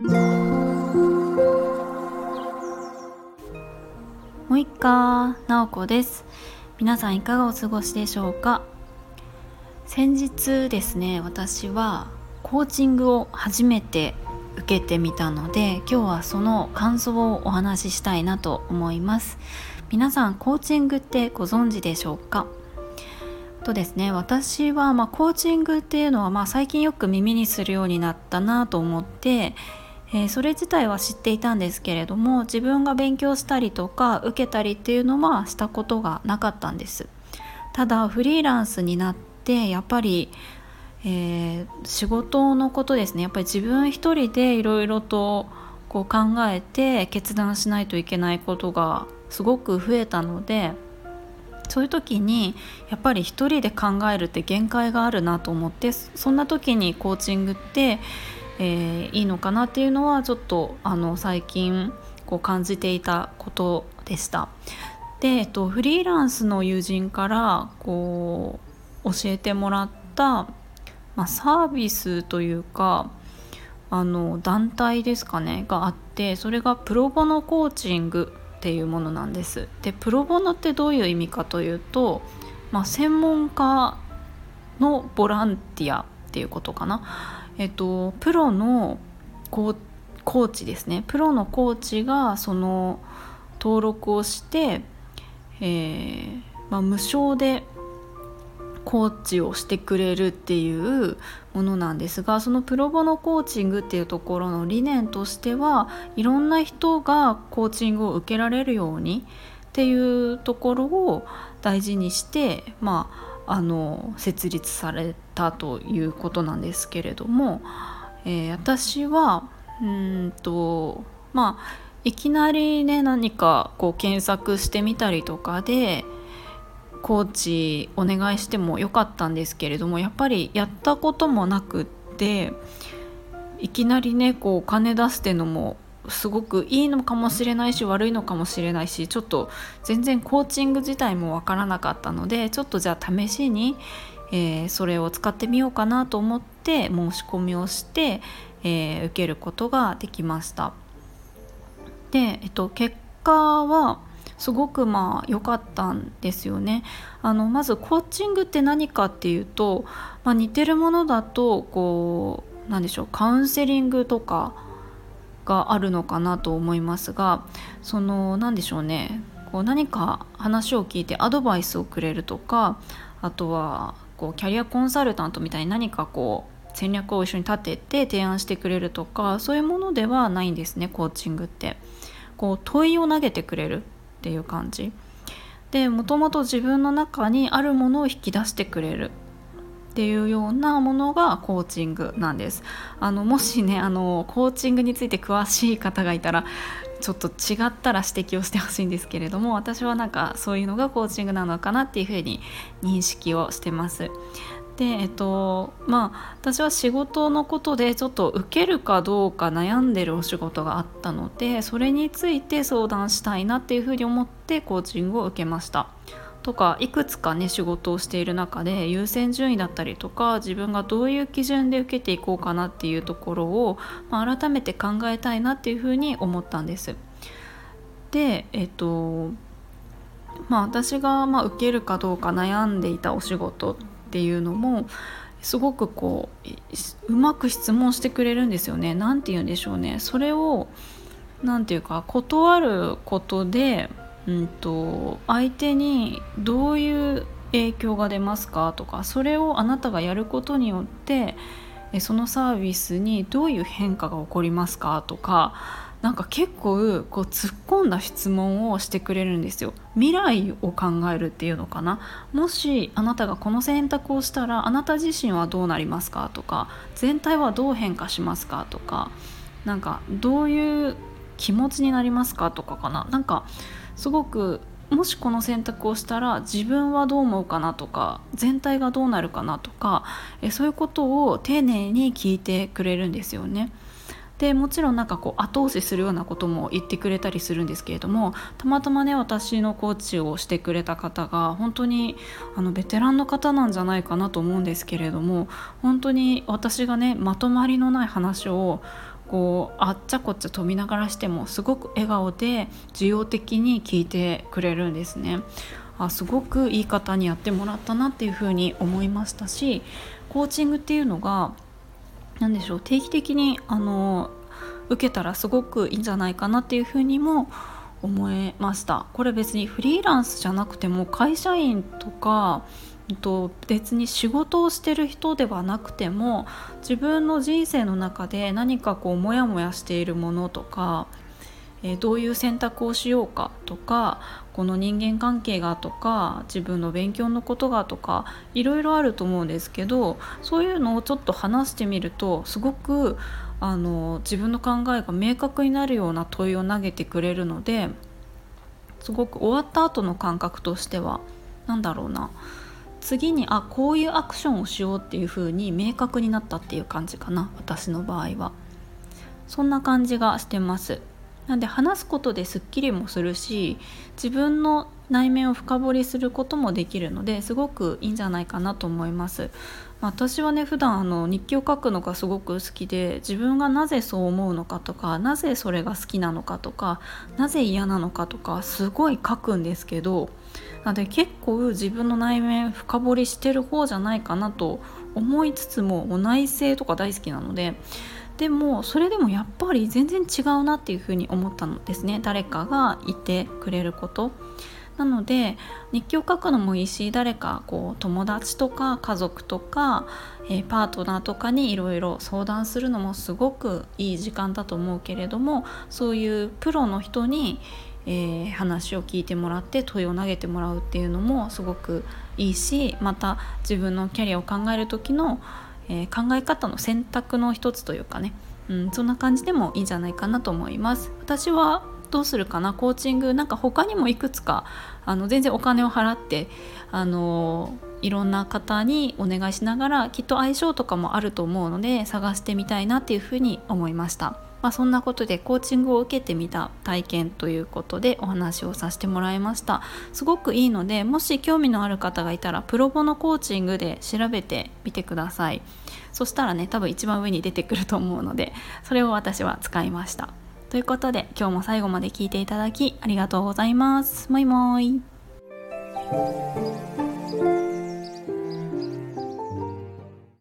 もう一回なおこです。皆さんいかがお過ごしでしょうか？先日ですね私はコーチングを初めて受けてみたので今日はその感想をお話ししたいなと思います。皆さんコーチングってご存知でしょうか？とですね私はまコーチングっていうのはまあ最近よく耳にするようになったなと思って、えー、それ自体は知っていたんですけれども自分が勉強したりとか受けたりっていうのはしたことがなかったんです。ただフリーランスになってやっぱりえー、仕事のことですね。やっぱり自分一人でいろいろとこう考えて決断しないといけないことがすごく増えたのでそういう時にやっぱり一人で考えるって限界があるなと思ってそんな時にコーチングって、えー、いいのかなっていうのはちょっとあの最近こう感じていたことでした。で、えっと、フリーランスの友人からこう教えてもらったまあ、サービスというかあの団体ですかねがあってそれがプロボノコーチングっていうものなんです。でプロボノってどういう意味かというと、まあ、専門家のボランティアっていうことかな。えっと、プロのコーチですね。プロのコーチがその登録をして、えーまあ、無償でコーチをしてくれるっていうものなんですがそのプロボノコーチングっていうところの理念としてはいろんな人がコーチングを受けられるようにっていうところを大事にしてまああの設立されたということなんですけれども、えー、私はうんとまあいきなりね何かこう検索してみたりとかでコーチお願いしてもよかったんですけれどもやっぱりやったこともなくっていきなりねこうお金出すってのもすごくいいのかもしれないし悪いのかもしれないしちょっと全然コーチング自体もわからなかったのでちょっとじゃあ試しに、えー、それを使ってみようかなと思って申し込みをして、えー、受けることができました。で、えっと、結果はすごくまあ良かったんですよね。あのまずコーチングって何かっていうと、まあ、似てるものだとこうなんでしょうカウンセリングとかがあるのかなと思いますがその何でしょうね。こう何か話を聞いてアドバイスをくれるとかあとはこうキャリアコンサルタントみたいに何かこう戦略を一緒に立てて提案してくれるとかそういうものではないんですねコーチングって。こう問いを投げてくれるっていう感じ。でもともと自分の中にあるものを引き出してくれる。っていうようなものがコーチングなんですあのもしねあのコーチングについて詳しい方がいたらちょっと違ったら指摘をしてほしいんですけれども私はなんかそういうのがコーチングなのかなっていうふうに認識をしてますでえっとまあ私は仕事のことでちょっと受けるかどうか悩んでるお仕事があったのでそれについて相談したいなっていうふうに思ってコーチングを受けました。とかいくつかね仕事をしている中で優先順位だったりとか自分がどういう基準で受けていこうかなっていうところを、まあ、改めて考えたいなっていうふうに思ったんです。でえっとまあ私がま受けるかどうか悩んでいたお仕事っていうのもすごくこううまく質問してくれるんですよね。何て言うんでしょうね。それを何て言うか断ることで、うんと、相手にどういう影響が出ますか？とかそれをあなたがやることによってそのサービスにどういう変化が起こりますか？とかなんか結構こう突っ込んだ質問をしてくれるんですよ。未来を考えるっていうのかな？もしあなたがこの選択をしたらあなた自身はどうなりますか？とか全体はどう変化しますか？とかなんかどういう気持ちになりますかとかかななんかすごくもしこの選択をしたら自分はどう思うかなとか全体がどうなるかなとかえそういうことを丁寧に聞いてくれるんですよね。でもちろんなんかこう後押しするようなことも言ってくれたりするんですけれどもたまたまね私のコーチをしてくれた方が本当にあのベテランの方なんじゃないかなと思うんですけれども本当に私がねまとまりのない話をこうあっちゃこっちゃ飛びながらしてもすごく笑顔で需要的に聞いてくれるんですね。あすごくいい方にやってもらったなっていうふうに思いましたしコーチングっていうのが何でしょう定期的にあの受けたらすごくいいんじゃないかなっていうふうにも思いましたこれ別にフリーランスじゃなくても会社員とかと別に仕事をしてる人ではなくても自分の人生の中で何かこうモヤモヤしているものとか、えー、どういう選択をしようかとかこの人間関係がとか自分の勉強のことがとかいろいろあると思うんですけどそういうのをちょっと話してみるとすごくあの自分の考えが明確になるような問いを投げてくれるのですごく終わった後の感覚としては何だろうな。次にあこういうアクションをしようっていう風に明確になったっていう感じかな私の場合は。そんな感じがしてます。なんで話すことですっきりもするし自分の内面を深掘りすることもできるのですごくいいんじゃないかなと思います。私はね普段あの日記を書くのがすごく好きで自分がなぜそう思うのかとかなぜそれが好きなのかとかなぜ嫌なのかとかすごい書くんですけどなので結構自分の内面深掘りしてる方じゃないかなと思いつつももう内省とか大好きなのででもそれでもやっぱり全然違うなっていうふうに思ったのですね。誰かがいてくれること。なので日記を書くのもいいし誰かこう友達とか家族とか、えー、パートナーとかにいろいろ相談するのもすごくいい時間だと思うけれどもそういうプロの人に、えー、話を聞いてもらって問いを投げてもらうっていうのもすごくいいしまた自分のキャリアを考える時の、えー、考え方の選択の一つというかね、うん、そんな感じでもいいんじゃないかなと思います。私はどうするかな？コーチングなんか他にもいくつかあの全然お金を払ってあのいろんな方にお願いしながらきっと相性とかもあると思うので探してみたいなっていうふうに思いました。まあ、そんなことでコーチングを受けてみた体験ということでお話をさせてもらいましたすごくいいのでもし興味のある方がいたらプロボのコーチングで調べてみてくださいそしたらね多分一番上に出てくると思うのでそれを私は使いましたということで今日も最後まで聞いていただきありがとうございます。もいもーい。